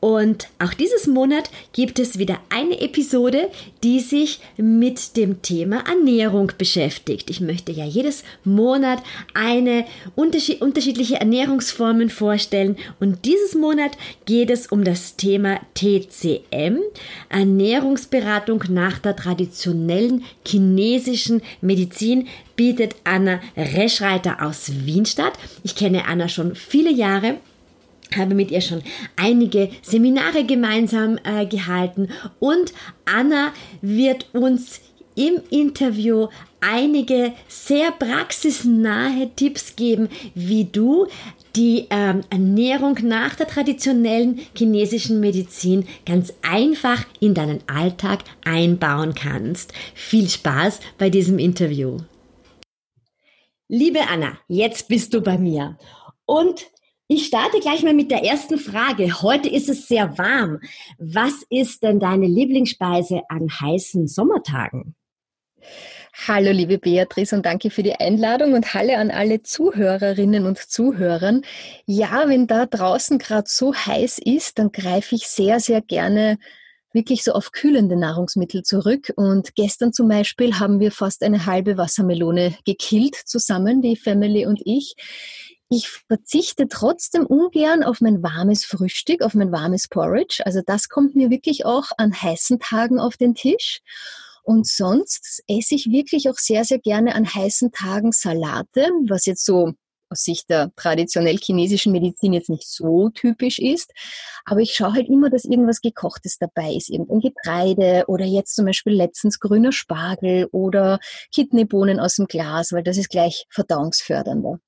Und auch dieses Monat gibt es wieder eine Episode, die sich mit dem Thema Ernährung beschäftigt. Ich möchte ja jedes Monat eine unterschied unterschiedliche Ernährungsformen vorstellen und dieses Monat geht es um das Thema TCM, Ernährungsberatung nach der traditionellen chinesischen Medizin bietet Anna Reschreiter aus Wienstadt. Ich kenne Anna schon viele Jahre habe mit ihr schon einige Seminare gemeinsam äh, gehalten und Anna wird uns im Interview einige sehr praxisnahe Tipps geben, wie du die ähm, Ernährung nach der traditionellen chinesischen Medizin ganz einfach in deinen Alltag einbauen kannst. Viel Spaß bei diesem Interview. Liebe Anna, jetzt bist du bei mir. Und ich starte gleich mal mit der ersten Frage. Heute ist es sehr warm. Was ist denn deine Lieblingsspeise an heißen Sommertagen? Hallo liebe Beatrice und danke für die Einladung und Hallo an alle Zuhörerinnen und Zuhörern. Ja, wenn da draußen gerade so heiß ist, dann greife ich sehr, sehr gerne wirklich so auf kühlende Nahrungsmittel zurück. Und gestern zum Beispiel haben wir fast eine halbe Wassermelone gekillt zusammen, die Family und ich. Ich verzichte trotzdem ungern auf mein warmes Frühstück, auf mein warmes Porridge. Also das kommt mir wirklich auch an heißen Tagen auf den Tisch. Und sonst esse ich wirklich auch sehr, sehr gerne an heißen Tagen Salate, was jetzt so aus Sicht der traditionell chinesischen Medizin jetzt nicht so typisch ist. Aber ich schaue halt immer, dass irgendwas Gekochtes dabei ist. Irgendein Getreide oder jetzt zum Beispiel letztens grüner Spargel oder Kidneybohnen aus dem Glas, weil das ist gleich verdauungsfördernder.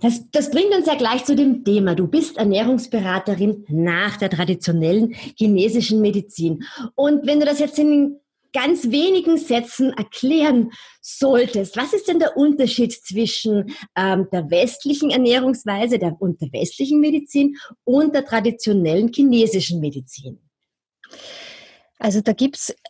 Das, das bringt uns ja gleich zu dem Thema. Du bist Ernährungsberaterin nach der traditionellen chinesischen Medizin. Und wenn du das jetzt in ganz wenigen Sätzen erklären solltest, was ist denn der Unterschied zwischen ähm, der westlichen Ernährungsweise der, und der westlichen Medizin und der traditionellen chinesischen Medizin? Also da gibt's Mm,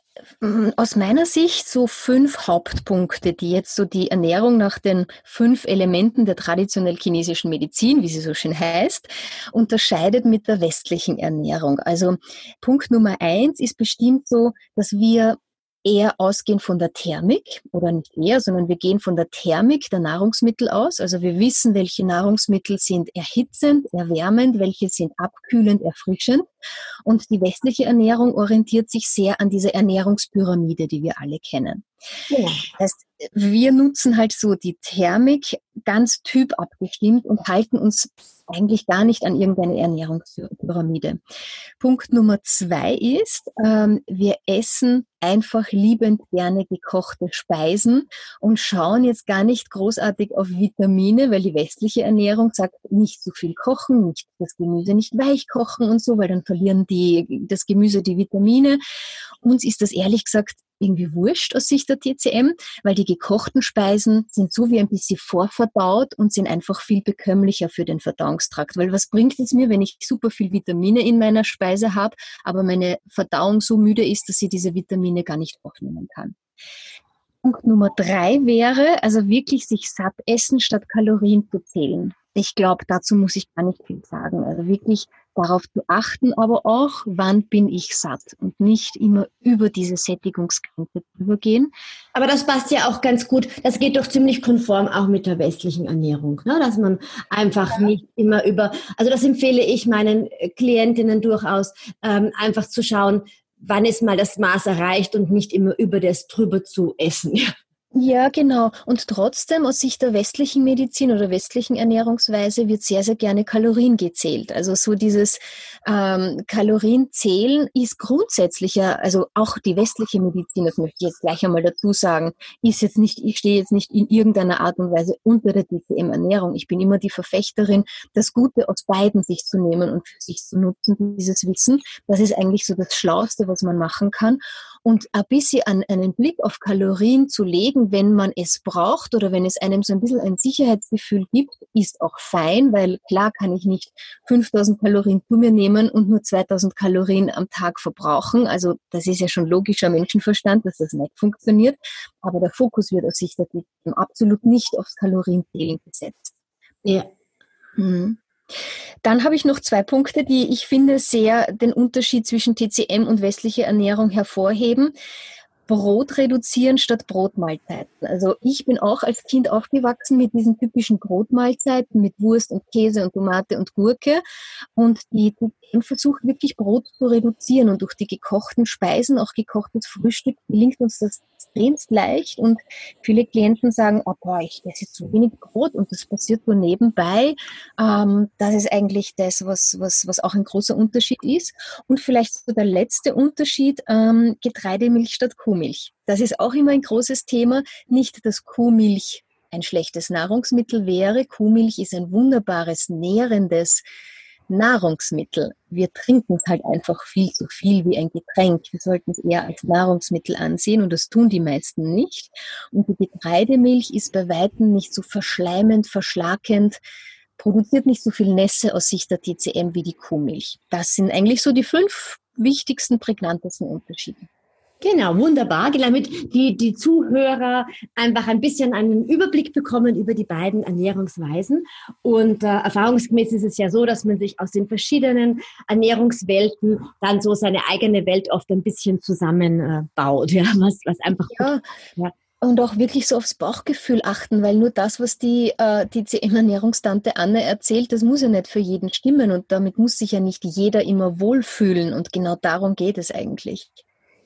aus meiner Sicht so fünf Hauptpunkte, die jetzt so die Ernährung nach den fünf Elementen der traditionell chinesischen Medizin, wie sie so schön heißt, unterscheidet mit der westlichen Ernährung. Also Punkt Nummer eins ist bestimmt so, dass wir eher ausgehen von der Thermik oder nicht eher, sondern wir gehen von der Thermik der Nahrungsmittel aus. Also wir wissen, welche Nahrungsmittel sind erhitzend, erwärmend, welche sind abkühlend, erfrischend. Und die westliche Ernährung orientiert sich sehr an dieser Ernährungspyramide, die wir alle kennen. Ja. Das heißt, wir nutzen halt so die Thermik ganz typabgestimmt und halten uns eigentlich gar nicht an irgendeine Ernährungspyramide. Punkt Nummer zwei ist, ähm, wir essen einfach liebend gerne gekochte Speisen und schauen jetzt gar nicht großartig auf Vitamine, weil die westliche Ernährung sagt, nicht zu viel kochen, nicht das Gemüse nicht weich kochen und so, weil dann verlieren die, das Gemüse die Vitamine. Uns ist das ehrlich gesagt irgendwie wurscht aus Sicht der TCM, weil die gekochten Speisen sind so wie ein bisschen vorverdaut und sind einfach viel bekömmlicher für den Verdauungstrakt. Weil was bringt es mir, wenn ich super viel Vitamine in meiner Speise habe, aber meine Verdauung so müde ist, dass sie diese Vitamine gar nicht aufnehmen kann. Punkt Nummer drei wäre, also wirklich sich satt essen, statt Kalorien zu zählen. Ich glaube, dazu muss ich gar nicht viel sagen. Also wirklich darauf zu achten, aber auch, wann bin ich satt und nicht immer über diese Sättigungsgrenze übergehen. Aber das passt ja auch ganz gut. Das geht doch ziemlich konform auch mit der westlichen Ernährung, ne? dass man einfach ja. nicht immer über, also das empfehle ich meinen Klientinnen durchaus, ähm, einfach zu schauen, wann ist mal das Maß erreicht und nicht immer über das drüber zu essen. Ja, genau. Und trotzdem aus Sicht der westlichen Medizin oder westlichen Ernährungsweise wird sehr, sehr gerne Kalorien gezählt. Also so dieses ähm, Kalorienzählen ist grundsätzlich ja, also auch die westliche Medizin, das möchte ich jetzt gleich einmal dazu sagen, ist jetzt nicht, ich stehe jetzt nicht in irgendeiner Art und Weise unter der DCM-Ernährung. Ich bin immer die Verfechterin, das Gute aus beiden sich zu nehmen und für sich zu nutzen, dieses Wissen. Das ist eigentlich so das Schlauste, was man machen kann und ein bisschen an einen Blick auf Kalorien zu legen, wenn man es braucht oder wenn es einem so ein bisschen ein Sicherheitsgefühl gibt, ist auch fein, weil klar kann ich nicht 5000 Kalorien zu mir nehmen und nur 2000 Kalorien am Tag verbrauchen. Also das ist ja schon logischer Menschenverstand, dass das nicht funktioniert. Aber der Fokus wird aus Sicht der absolut nicht aufs Kalorienzählen gesetzt. Ja. Mhm. Dann habe ich noch zwei Punkte, die ich finde sehr den Unterschied zwischen TCM und westlicher Ernährung hervorheben. Brot reduzieren statt Brotmahlzeiten. Also ich bin auch als Kind aufgewachsen mit diesen typischen Brotmahlzeiten mit Wurst und Käse und Tomate und Gurke. Und die TCM versucht wirklich Brot zu reduzieren und durch die gekochten Speisen, auch gekochtes Frühstück, gelingt uns das extremst leicht und viele Klienten sagen, oh boah, ich esse zu wenig Brot und das passiert nur nebenbei. Ähm, das ist eigentlich das, was, was, was auch ein großer Unterschied ist. Und vielleicht so der letzte Unterschied, ähm, Getreidemilch statt Kuhmilch. Das ist auch immer ein großes Thema. Nicht, dass Kuhmilch ein schlechtes Nahrungsmittel wäre. Kuhmilch ist ein wunderbares, nährendes, Nahrungsmittel. Wir trinken es halt einfach viel zu viel wie ein Getränk. Wir sollten es eher als Nahrungsmittel ansehen und das tun die meisten nicht. Und die Getreidemilch ist bei Weitem nicht so verschleimend, verschlakend, produziert nicht so viel Nässe aus Sicht der TCM wie die Kuhmilch. Das sind eigentlich so die fünf wichtigsten, prägnantesten Unterschiede. Genau, wunderbar, damit die, die Zuhörer einfach ein bisschen einen Überblick bekommen über die beiden Ernährungsweisen. Und äh, erfahrungsgemäß ist es ja so, dass man sich aus den verschiedenen Ernährungswelten dann so seine eigene Welt oft ein bisschen zusammenbaut, äh, ja, was, was einfach ja. ja. Und auch wirklich so aufs Bauchgefühl achten, weil nur das, was die, äh, die CM-Ernährungstante Anne erzählt, das muss ja nicht für jeden stimmen und damit muss sich ja nicht jeder immer wohlfühlen und genau darum geht es eigentlich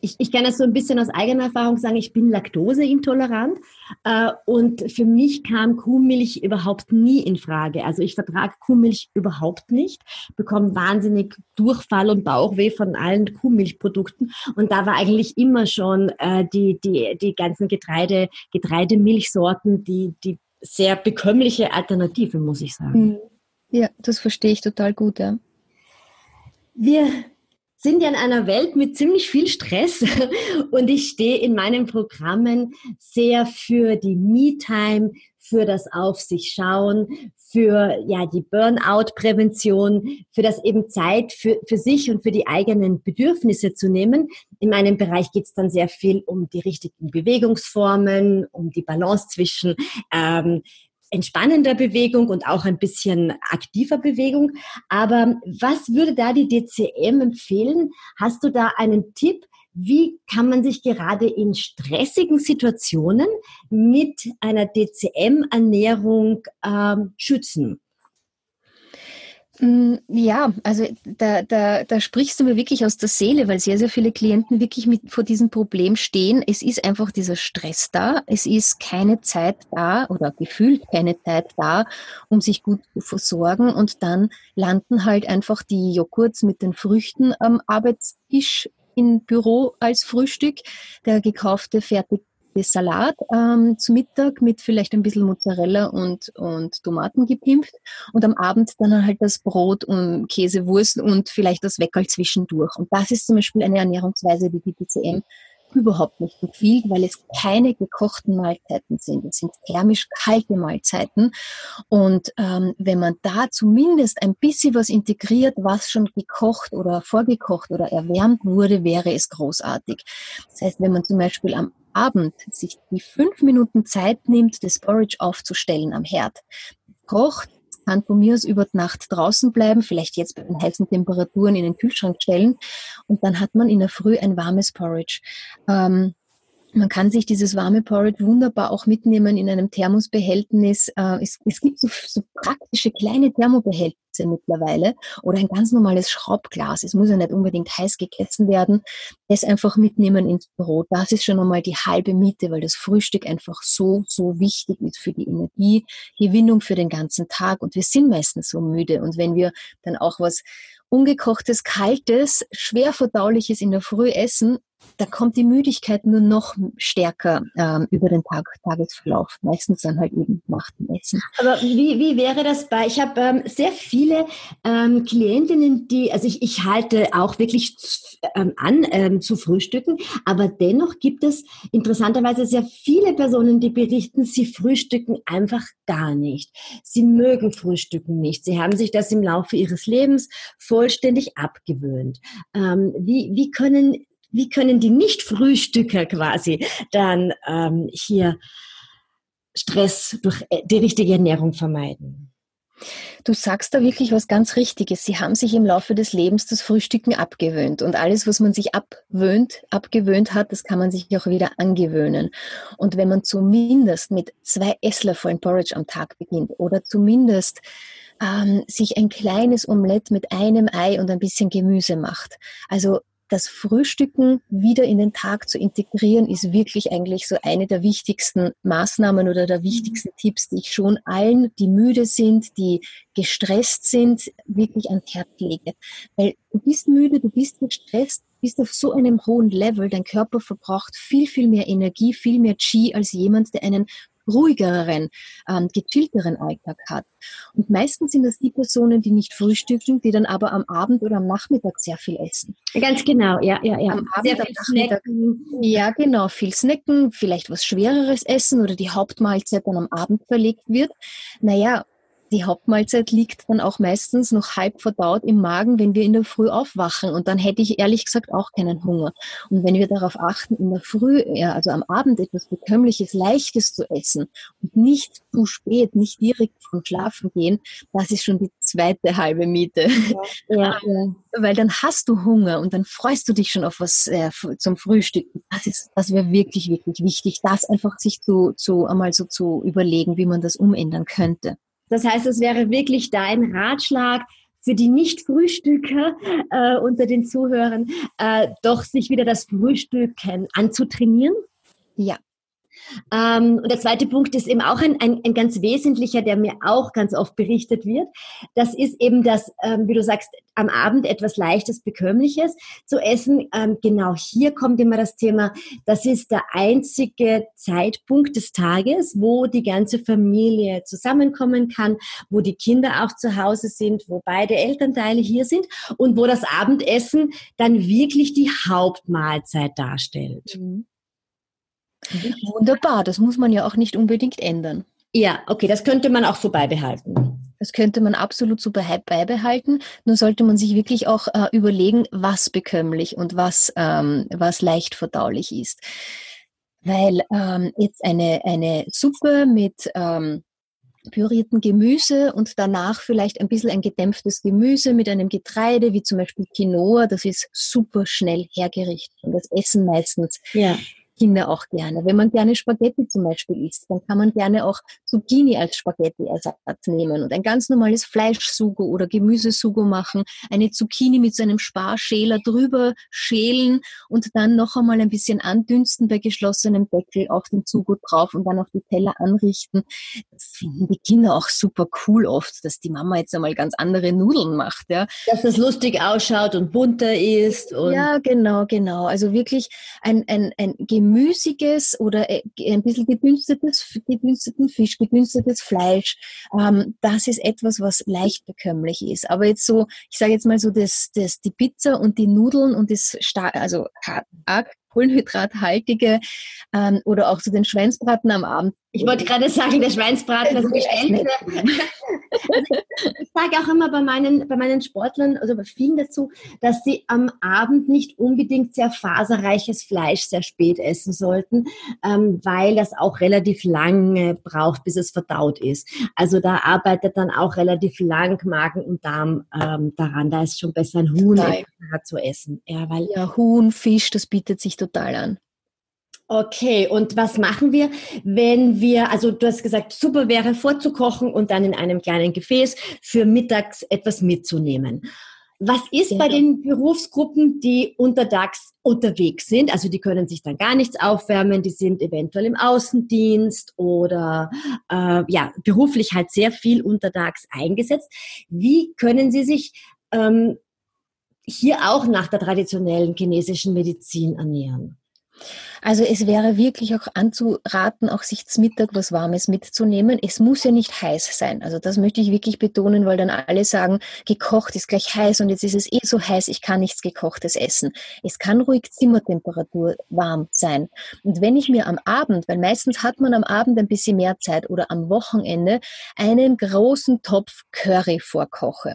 ich, ich kann das so ein bisschen aus eigener Erfahrung sagen, ich bin laktoseintolerant äh, und für mich kam Kuhmilch überhaupt nie in Frage. Also ich vertrage Kuhmilch überhaupt nicht, bekomme wahnsinnig Durchfall und Bauchweh von allen Kuhmilchprodukten und da war eigentlich immer schon äh, die, die, die ganzen Getreide, Getreidemilchsorten, die, die sehr bekömmliche Alternative, muss ich sagen. Hm. Ja, das verstehe ich total gut, ja. Wir sind ja in einer Welt mit ziemlich viel Stress und ich stehe in meinen Programmen sehr für die Me-Time, für das Auf sich schauen, für ja die Burnout-Prävention, für das eben Zeit für, für sich und für die eigenen Bedürfnisse zu nehmen. In meinem Bereich geht es dann sehr viel um die richtigen Bewegungsformen, um die Balance zwischen ähm, entspannender Bewegung und auch ein bisschen aktiver Bewegung. Aber was würde da die DCM empfehlen? Hast du da einen Tipp? Wie kann man sich gerade in stressigen Situationen mit einer DCM-Ernährung ähm, schützen? Mm, ja, also da, da, da sprichst du mir wirklich aus der Seele, weil sehr, sehr viele Klienten wirklich mit vor diesem Problem stehen. Es ist einfach dieser Stress da. Es ist keine Zeit da oder gefühlt keine Zeit da, um sich gut zu versorgen. Und dann landen halt einfach die Joghurts mit den Früchten am Arbeitstisch im Büro als Frühstück, der gekaufte fertig Salat ähm, zu Mittag mit vielleicht ein bisschen Mozzarella und, und Tomaten gepimpft und am Abend dann halt das Brot und Käsewurst und vielleicht das Weckerl zwischendurch. Und das ist zum Beispiel eine Ernährungsweise, die die PCM überhaupt nicht empfiehlt, weil es keine gekochten Mahlzeiten sind. Es sind thermisch kalte Mahlzeiten. Und ähm, wenn man da zumindest ein bisschen was integriert, was schon gekocht oder vorgekocht oder erwärmt wurde, wäre es großartig. Das heißt, wenn man zum Beispiel am Abend sich die fünf Minuten Zeit nimmt, das Porridge aufzustellen am Herd, kocht, kann von mir aus über Nacht draußen bleiben, vielleicht jetzt bei den heißen Temperaturen in den Kühlschrank stellen und dann hat man in der Früh ein warmes Porridge. Ähm, man kann sich dieses warme Porridge wunderbar auch mitnehmen in einem Thermosbehältnis. Äh, es, es, gibt so, so, praktische kleine Thermobehältnisse mittlerweile oder ein ganz normales Schraubglas. Es muss ja nicht unbedingt heiß gegessen werden. Das einfach mitnehmen ins Büro. Das ist schon einmal die halbe Miete, weil das Frühstück einfach so, so wichtig ist für die Energiegewinnung für den ganzen Tag. Und wir sind meistens so müde. Und wenn wir dann auch was ungekochtes, kaltes, schwer verdauliches in der Früh essen, da kommt die Müdigkeit nur noch stärker ähm, über den Tag, Tagesverlauf. Meistens dann halt eben nach dem Essen. Aber wie, wie wäre das bei, ich habe ähm, sehr viele ähm, Klientinnen, die, also ich, ich halte auch wirklich ähm, an ähm, zu frühstücken, aber dennoch gibt es interessanterweise sehr viele Personen, die berichten, sie frühstücken einfach gar nicht. Sie mögen Frühstücken nicht. Sie haben sich das im Laufe ihres Lebens vollständig abgewöhnt. Ähm, wie, wie können wie können die Nicht-Frühstücker quasi dann ähm, hier Stress durch äh, die richtige Ernährung vermeiden? Du sagst da wirklich was ganz Richtiges. Sie haben sich im Laufe des Lebens das Frühstücken abgewöhnt. Und alles, was man sich abwöhnt, abgewöhnt hat, das kann man sich auch wieder angewöhnen. Und wenn man zumindest mit zwei Esslöffeln Porridge am Tag beginnt oder zumindest ähm, sich ein kleines Omelett mit einem Ei und ein bisschen Gemüse macht. Also das Frühstücken wieder in den Tag zu integrieren, ist wirklich eigentlich so eine der wichtigsten Maßnahmen oder der wichtigsten mhm. Tipps, die ich schon allen, die müde sind, die gestresst sind, wirklich ans Herz lege. Weil du bist müde, du bist gestresst, bist auf so einem hohen Level, dein Körper verbraucht viel, viel mehr Energie, viel mehr Qi als jemand, der einen ruhigeren, ähm, gechillteren Alltag hat. Und meistens sind das die Personen, die nicht frühstücken, die dann aber am Abend oder am Nachmittag sehr viel essen. Ganz genau, ja, ja, ja. Am Abend, sehr viel snacken. Ja, genau, viel snacken, vielleicht was Schwereres essen oder die Hauptmahlzeit dann am Abend verlegt wird. Naja, die Hauptmahlzeit liegt dann auch meistens noch halb verdaut im Magen, wenn wir in der Früh aufwachen. Und dann hätte ich ehrlich gesagt auch keinen Hunger. Und wenn wir darauf achten, in der Früh, ja, also am Abend etwas Bekömmliches, Leichtes zu essen und nicht zu spät, nicht direkt vom Schlafen gehen, das ist schon die zweite halbe Miete. Ja, ja. Weil dann hast du Hunger und dann freust du dich schon auf was äh, zum Frühstück. Das ist, das wäre wirklich, wirklich wichtig, das einfach sich zu, zu einmal so zu überlegen, wie man das umändern könnte. Das heißt, es wäre wirklich dein Ratschlag für die Nicht-Frühstücker äh, unter den Zuhörern, äh, doch sich wieder das Frühstücken anzutrainieren? Ja, ähm, und der zweite Punkt ist eben auch ein, ein, ein, ganz wesentlicher, der mir auch ganz oft berichtet wird. Das ist eben das, ähm, wie du sagst, am Abend etwas Leichtes, Bekömmliches zu essen. Ähm, genau hier kommt immer das Thema, das ist der einzige Zeitpunkt des Tages, wo die ganze Familie zusammenkommen kann, wo die Kinder auch zu Hause sind, wo beide Elternteile hier sind und wo das Abendessen dann wirklich die Hauptmahlzeit darstellt. Mhm. Wunderbar, das muss man ja auch nicht unbedingt ändern. Ja, okay, das könnte man auch so beibehalten. Das könnte man absolut so beibehalten. Nur sollte man sich wirklich auch äh, überlegen, was bekömmlich und was, ähm, was leicht verdaulich ist. Weil ähm, jetzt eine, eine Suppe mit ähm, pürierten Gemüse und danach vielleicht ein bisschen ein gedämpftes Gemüse mit einem Getreide, wie zum Beispiel Quinoa, das ist super schnell hergerichtet und das essen meistens ja. Kinder auch gerne. Wenn man gerne Spaghetti zum Beispiel isst, dann kann man gerne auch Zucchini als Spaghetti-Ersatz nehmen und ein ganz normales Fleischsugo oder Gemüsesugo machen, eine Zucchini mit so einem Sparschäler drüber schälen und dann noch einmal ein bisschen andünsten bei geschlossenem Deckel auf den Sugo drauf und dann auf die Teller anrichten. Das finden die Kinder auch super cool oft, dass die Mama jetzt einmal ganz andere Nudeln macht. Ja. Dass das lustig ausschaut und bunter ist. Und ja, genau, genau. Also wirklich ein, ein, ein Gemüse gemüsiges oder äh, ein bisschen gedünstetes, gedünsteten Fisch, gedünstetes Fleisch. Ähm, das ist etwas, was leicht bekömmlich ist. Aber jetzt so, ich sage jetzt mal so, das, das, die Pizza und die Nudeln und das, also arg kohlenhydrathaltige ähm, oder auch so den Schweinsbraten am Abend. Ich wollte gerade sagen, der Schweinsbraten, also bestellte. ich sage auch immer bei meinen, bei meinen Sportlern, also bei vielen dazu, dass sie am Abend nicht unbedingt sehr faserreiches Fleisch sehr spät essen sollten, ähm, weil das auch relativ lange braucht, bis es verdaut ist. Also da arbeitet dann auch relativ lang Magen und Darm ähm, daran. Da ist schon besser ein Huhn zu essen. Ja, weil ja, Huhn, Fisch, das bietet sich total an. Okay, und was machen wir, wenn wir, also du hast gesagt, super wäre vorzukochen und dann in einem kleinen Gefäß für mittags etwas mitzunehmen. Was ist ja. bei den Berufsgruppen, die untertags unterwegs sind? Also die können sich dann gar nichts aufwärmen, die sind eventuell im Außendienst oder äh, ja beruflich halt sehr viel untertags eingesetzt. Wie können sie sich ähm, hier auch nach der traditionellen chinesischen Medizin ernähren? Also es wäre wirklich auch anzuraten, auch sich zum Mittag was Warmes mitzunehmen. Es muss ja nicht heiß sein. Also das möchte ich wirklich betonen, weil dann alle sagen, gekocht ist gleich heiß und jetzt ist es eh so heiß, ich kann nichts gekochtes essen. Es kann ruhig Zimmertemperatur warm sein. Und wenn ich mir am Abend, weil meistens hat man am Abend ein bisschen mehr Zeit oder am Wochenende einen großen Topf Curry vorkoche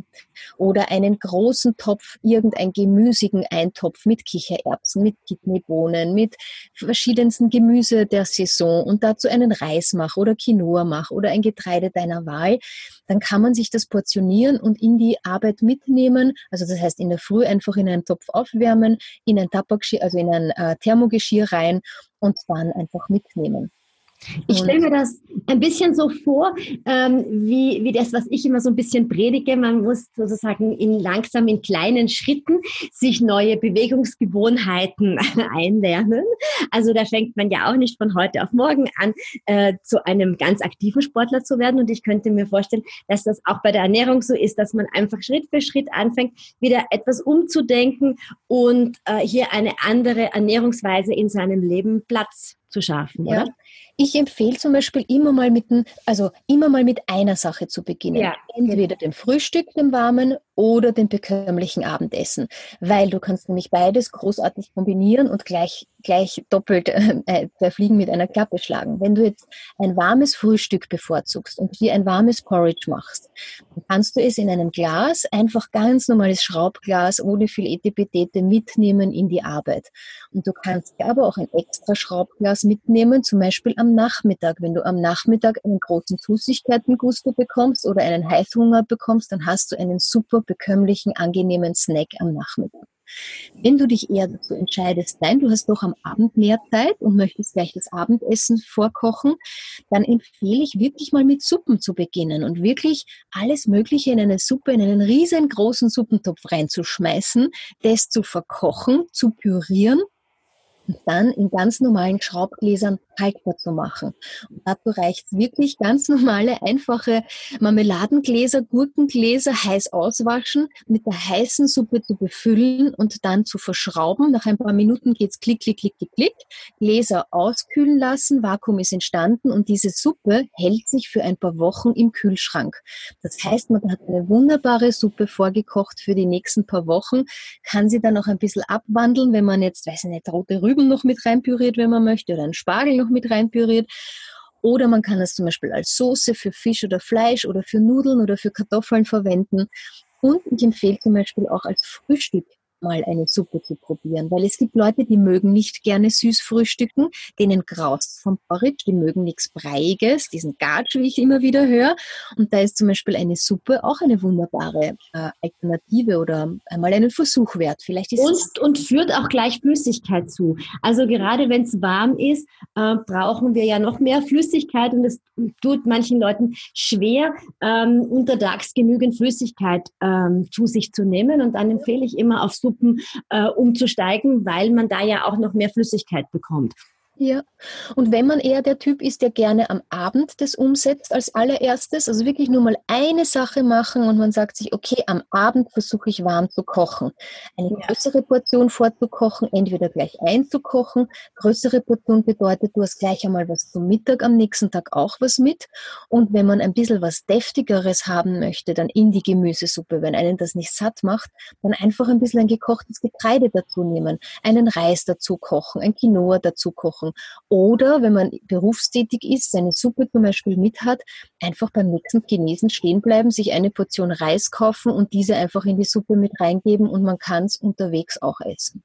oder einen großen Topf irgendein gemüsigen Eintopf mit Kichererbsen, mit Kidneybohnen, mit verschiedensten Gemüse der Saison und dazu einen Reis mache oder Quinoa mache oder ein Getreide deiner Wahl, dann kann man sich das portionieren und in die Arbeit mitnehmen. Also das heißt, in der Früh einfach in einen Topf aufwärmen, in ein Tabakgeschirr, also in ein äh, Thermogeschirr rein und dann einfach mitnehmen. Ich stelle mir das ein bisschen so vor, ähm, wie, wie das, was ich immer so ein bisschen predige. Man muss sozusagen in langsam in kleinen Schritten sich neue Bewegungsgewohnheiten einlernen. Also da fängt man ja auch nicht von heute auf morgen an, äh, zu einem ganz aktiven Sportler zu werden. Und ich könnte mir vorstellen, dass das auch bei der Ernährung so ist, dass man einfach Schritt für Schritt anfängt, wieder etwas umzudenken und äh, hier eine andere Ernährungsweise in seinem Leben Platz zu schaffen, ja. oder? Ich empfehle zum Beispiel immer mal mit, also immer mal mit einer Sache zu beginnen. Ja. Entweder dem Frühstück, dem warmen, oder dem bekömmlichen Abendessen, weil du kannst nämlich beides großartig kombinieren und gleich, gleich doppelt äh, zwei Fliegen mit einer Klappe schlagen. Wenn du jetzt ein warmes Frühstück bevorzugst und dir ein warmes Porridge machst, dann kannst du es in einem Glas, einfach ganz normales Schraubglas, ohne viel Etepetete mitnehmen in die Arbeit. Und du kannst aber auch ein extra Schraubglas mitnehmen, zum Beispiel am Nachmittag. Wenn du am Nachmittag einen großen Süßigkeitengusto bekommst oder einen Heißhunger bekommst, dann hast du einen super bekömmlichen, angenehmen Snack am Nachmittag. Wenn du dich eher dazu entscheidest, nein, du hast doch am Abend mehr Zeit und möchtest gleich das Abendessen vorkochen, dann empfehle ich wirklich mal mit Suppen zu beginnen und wirklich alles Mögliche in eine Suppe, in einen riesengroßen Suppentopf reinzuschmeißen, das zu verkochen, zu pürieren dann in ganz normalen Schraubgläsern haltbar zu machen. Und dazu reicht es wirklich ganz normale, einfache Marmeladengläser, Gurkengläser heiß auswaschen, mit der heißen Suppe zu befüllen und dann zu verschrauben. Nach ein paar Minuten geht's klick, klick, klick, klick, klick. Gläser auskühlen lassen, Vakuum ist entstanden und diese Suppe hält sich für ein paar Wochen im Kühlschrank. Das heißt, man hat eine wunderbare Suppe vorgekocht für die nächsten paar Wochen, kann sie dann auch ein bisschen abwandeln, wenn man jetzt, weiß ich nicht, rote Rüben noch mit reinpüriert, wenn man möchte, oder einen Spargel noch mit reinpüriert. Oder man kann es zum Beispiel als Soße für Fisch oder Fleisch oder für Nudeln oder für Kartoffeln verwenden. Und ich empfehle zum Beispiel auch als Frühstück mal eine Suppe zu probieren, weil es gibt Leute, die mögen nicht gerne süß frühstücken, denen graust vom Porridge, die mögen nichts Breiiges, diesen Gatsch, wie ich immer wieder höre. Und da ist zum Beispiel eine Suppe auch eine wunderbare äh, Alternative oder einmal einen Versuch wert. Vielleicht ist und, und führt auch gleich Flüssigkeit zu. Also gerade wenn es warm ist, äh, brauchen wir ja noch mehr Flüssigkeit und es tut manchen Leuten schwer, ähm, untertags genügend Flüssigkeit ähm, zu sich zu nehmen. Und dann empfehle ich immer auf Suppe Suppen äh, umzusteigen, weil man da ja auch noch mehr Flüssigkeit bekommt. Ja, und wenn man eher der Typ ist, der gerne am Abend das umsetzt als allererstes, also wirklich nur mal eine Sache machen und man sagt sich, okay, am Abend versuche ich warm zu kochen. Eine ja. größere Portion vorzukochen, entweder gleich einzukochen. Größere Portion bedeutet, du hast gleich einmal was zum Mittag, am nächsten Tag auch was mit. Und wenn man ein bisschen was Deftigeres haben möchte, dann in die Gemüsesuppe, wenn einen das nicht satt macht, dann einfach ein bisschen ein gekochtes Getreide dazu nehmen, einen Reis dazu kochen, ein Quinoa dazu kochen kochen. Oder wenn man berufstätig ist, seine Suppe zum Beispiel mit hat, einfach beim nächsten Chinesen stehen bleiben, sich eine Portion Reis kaufen und diese einfach in die Suppe mit reingeben und man kann es unterwegs auch essen.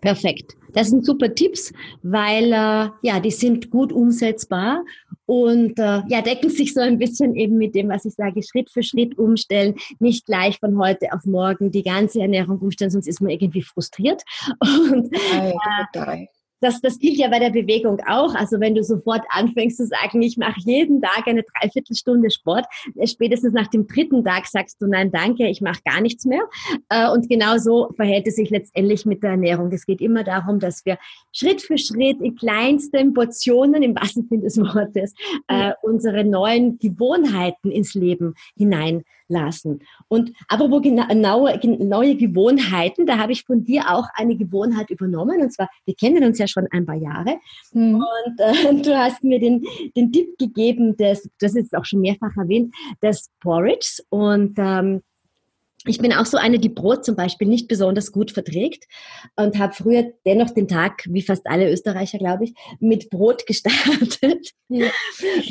Perfekt. Das sind super Tipps, weil äh, ja, die sind gut umsetzbar und äh, ja, decken sich so ein bisschen eben mit dem, was ich sage, Schritt für Schritt umstellen, nicht gleich von heute auf morgen die ganze Ernährung umstellen, sonst ist man irgendwie frustriert. Und, äh, das, das gilt ja bei der Bewegung auch. Also wenn du sofort anfängst zu sagen, ich mache jeden Tag eine Dreiviertelstunde Sport, äh, spätestens nach dem dritten Tag sagst du, nein, danke, ich mache gar nichts mehr. Äh, und genau so verhält es sich letztendlich mit der Ernährung. Es geht immer darum, dass wir Schritt für Schritt in kleinsten Portionen, im wahrsten Sinne des Wortes, äh, unsere neuen Gewohnheiten ins Leben hineinlassen. Und apropos genaue, neue Gewohnheiten, da habe ich von dir auch eine Gewohnheit übernommen. Und zwar, wir kennen uns ja schon ein paar Jahre. Mhm. Und äh, du hast mir den, den Tipp gegeben, des, das ist auch schon mehrfach erwähnt, des Porridge. Und ähm, ich bin auch so eine, die Brot zum Beispiel nicht besonders gut verträgt und habe früher dennoch den Tag, wie fast alle Österreicher, glaube ich, mit Brot gestartet. Ja,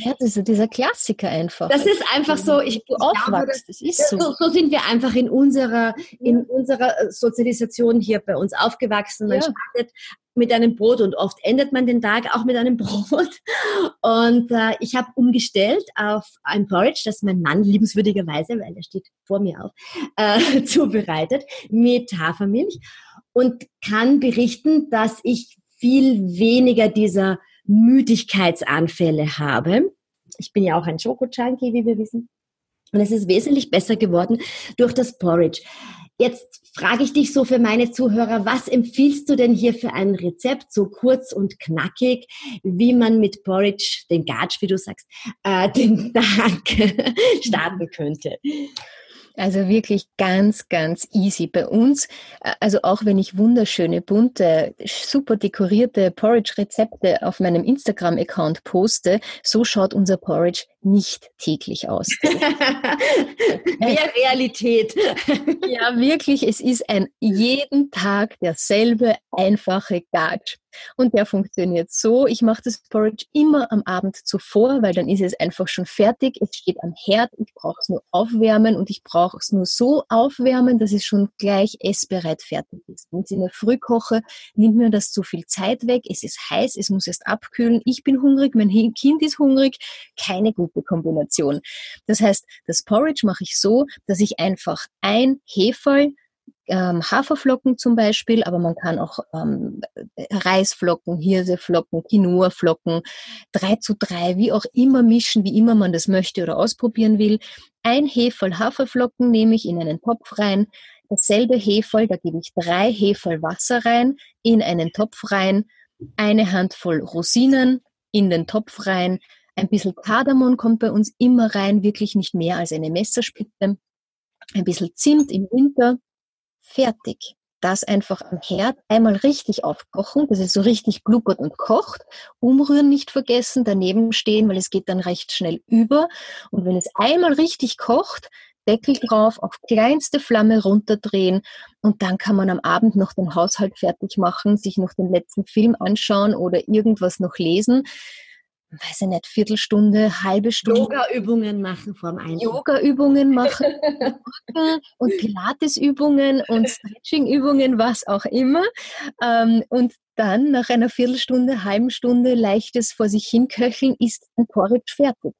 das ist so dieser Klassiker einfach. Das ist einfach so, ich, du aufwachst, das ist so. so. so. sind wir einfach in unserer, in unserer Sozialisation hier bei uns aufgewachsen. Man ja. startet mit einem Brot und oft endet man den Tag auch mit einem Brot. Und äh, ich habe umgestellt auf ein Porridge, das mein Mann liebenswürdigerweise, weil er steht vor mir auf, äh, zubereitet mit Hafermilch und kann berichten, dass ich viel weniger dieser Müdigkeitsanfälle habe. Ich bin ja auch ein Schoko-Junkie, wie wir wissen. Und es ist wesentlich besser geworden durch das Porridge. Jetzt frage ich dich so für meine Zuhörer, was empfiehlst du denn hier für ein Rezept, so kurz und knackig, wie man mit Porridge, den Gatsch, wie du sagst, äh, den Tag starten könnte? Also wirklich ganz, ganz easy. Bei uns, äh, also auch wenn ich wunderschöne, bunte, super dekorierte Porridge-Rezepte auf meinem Instagram-Account poste, so schaut unser Porridge nicht täglich aus. Mehr Realität. ja, wirklich, es ist ein jeden Tag derselbe einfache Gatsch. Und der funktioniert so. Ich mache das Porridge immer am Abend zuvor, weil dann ist es einfach schon fertig. Es steht am Herd. Ich brauche es nur aufwärmen und ich brauche es nur so aufwärmen, dass es schon gleich essbereit fertig ist. Wenn ich es in der Früh koche, nimmt mir das zu viel Zeit weg. Es ist heiß, es muss erst abkühlen. Ich bin hungrig, mein Kind ist hungrig. Keine gute Kombination. Das heißt, das Porridge mache ich so, dass ich einfach ein Hefe ähm, Haferflocken zum Beispiel, aber man kann auch ähm, Reisflocken, Hirseflocken, Quinoa-Flocken, 3 zu 3, wie auch immer mischen, wie immer man das möchte oder ausprobieren will. Ein Heferl Haferflocken nehme ich in einen Topf rein, dasselbe Heferl, da gebe ich drei Heferl Wasser rein, in einen Topf rein, eine Handvoll Rosinen in den Topf rein, ein bisschen Kardamom kommt bei uns immer rein, wirklich nicht mehr als eine Messerspitze, ein bisschen Zimt im Winter, fertig. Das einfach am Herd einmal richtig aufkochen, dass es so richtig blubbert und kocht. Umrühren nicht vergessen, daneben stehen, weil es geht dann recht schnell über. Und wenn es einmal richtig kocht, Deckel drauf, auf kleinste Flamme runterdrehen und dann kann man am Abend noch den Haushalt fertig machen, sich noch den letzten Film anschauen oder irgendwas noch lesen weiß ich nicht, Viertelstunde, halbe Stunde. Yoga-Übungen machen vor dem Einschlafen. Yoga-Übungen machen und Pilates-Übungen und Stretching-Übungen, was auch immer. Ähm, und dann nach einer Viertelstunde, halben Stunde leichtes vor sich hin köcheln, ist ein Porridge fertig.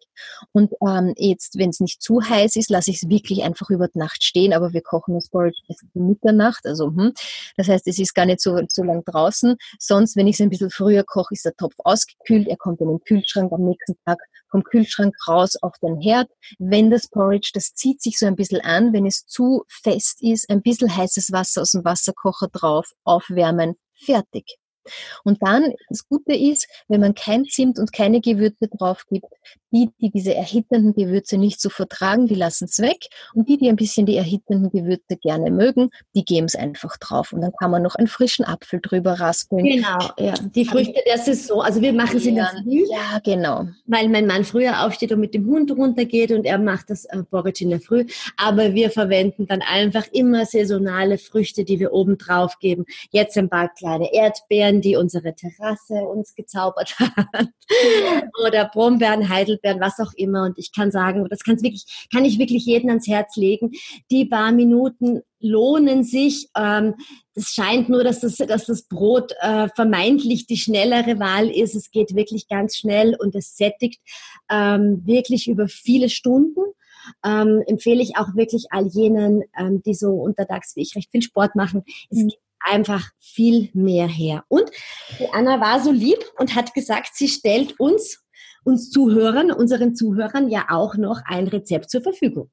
Und ähm, jetzt, wenn es nicht zu heiß ist, lasse ich es wirklich einfach über die Nacht stehen, aber wir kochen das Porridge um Mitternacht. Also, hm. Das heißt, es ist gar nicht so, so lang draußen. Sonst, wenn ich es ein bisschen früher koche, ist der Topf ausgekühlt, er kommt in den Kühlschrank am nächsten Tag vom Kühlschrank raus auf den Herd. Wenn das Porridge, das zieht sich so ein bisschen an, wenn es zu fest ist, ein bisschen heißes Wasser aus dem Wasserkocher drauf, aufwärmen, fertig. Und dann, das Gute ist, wenn man kein Zimt und keine Gewürze drauf gibt, die, die diese erhitzenden Gewürze nicht so vertragen, die lassen es weg. Und die, die ein bisschen die erhitzenden Gewürze gerne mögen, die geben es einfach drauf. Und dann kann man noch einen frischen Apfel drüber raspeln. Genau, ja. Die Früchte der Saison. Also wir machen sie in der Früh. Ja, genau. Weil mein Mann früher aufsteht und mit dem Hund runtergeht und er macht das äh, Porridge in der Früh. Aber wir verwenden dann einfach immer saisonale Früchte, die wir oben drauf geben. Jetzt ein paar kleine Erdbeeren, die unsere Terrasse uns gezaubert hat. Oder Brombeeren, Heidelbeeren werden, was auch immer. Und ich kann sagen, das kann wirklich, kann ich wirklich jeden ans Herz legen. Die paar Minuten lohnen sich. Ähm, es scheint nur, dass das, dass das Brot äh, vermeintlich die schnellere Wahl ist. Es geht wirklich ganz schnell und es sättigt ähm, wirklich über viele Stunden. Ähm, empfehle ich auch wirklich all jenen, ähm, die so untertags wie ich recht viel Sport machen. Es mhm. gibt einfach viel mehr her. Und die Anna war so lieb und hat gesagt, sie stellt uns, uns Zuhörern, unseren Zuhörern ja auch noch ein Rezept zur Verfügung.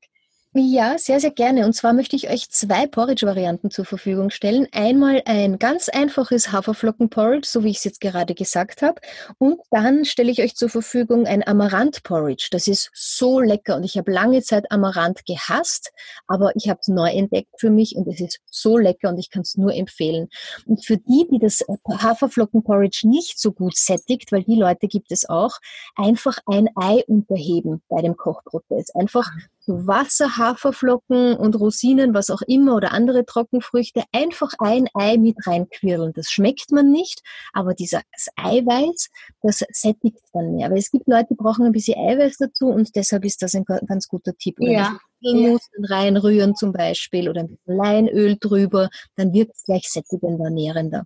Ja, sehr, sehr gerne. Und zwar möchte ich euch zwei Porridge-Varianten zur Verfügung stellen. Einmal ein ganz einfaches Haferflocken-Porridge, so wie ich es jetzt gerade gesagt habe. Und dann stelle ich euch zur Verfügung ein Amaranth-Porridge. Das ist so lecker und ich habe lange Zeit Amaranth gehasst, aber ich habe es neu entdeckt für mich und es ist so lecker und ich kann es nur empfehlen. Und für die, die das Haferflocken-Porridge nicht so gut sättigt, weil die Leute gibt es auch, einfach ein Ei unterheben bei dem Kochprozess. Einfach Wasser, Haferflocken und Rosinen, was auch immer oder andere Trockenfrüchte, einfach ein Ei mit reinquirlen. Das schmeckt man nicht, aber dieses Eiweiß, das sättigt dann mehr. Weil es gibt Leute, die brauchen ein bisschen Eiweiß dazu und deshalb ist das ein ganz guter Tipp. Ja. ja. reinrühren zum Beispiel oder ein bisschen Leinöl drüber, dann wirkt es gleich sättigender, nährender.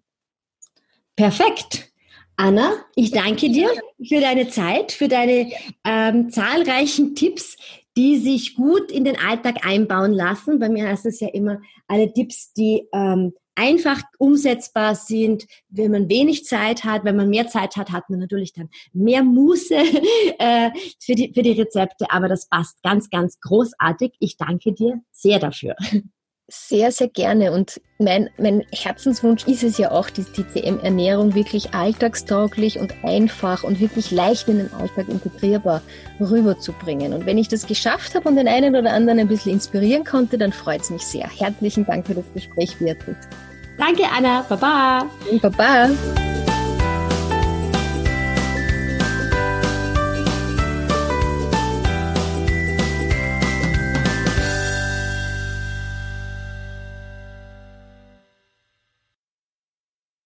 Perfekt. Anna, ich danke dir für deine Zeit, für deine ähm, zahlreichen Tipps, die sich gut in den Alltag einbauen lassen. Bei mir heißt es ja immer alle Tipps, die ähm, einfach umsetzbar sind, wenn man wenig Zeit hat. Wenn man mehr Zeit hat, hat man natürlich dann mehr Muße äh, für, die, für die Rezepte. Aber das passt ganz, ganz großartig. Ich danke dir sehr dafür. Sehr, sehr gerne. Und mein, mein Herzenswunsch ist es ja auch, die TCM-Ernährung wirklich alltagstauglich und einfach und wirklich leicht in den Alltag integrierbar rüberzubringen. Und wenn ich das geschafft habe und den einen oder anderen ein bisschen inspirieren konnte, dann freut es mich sehr. Herzlichen Dank für das Gespräch, Beatrice. Danke, Anna. Baba. Baba.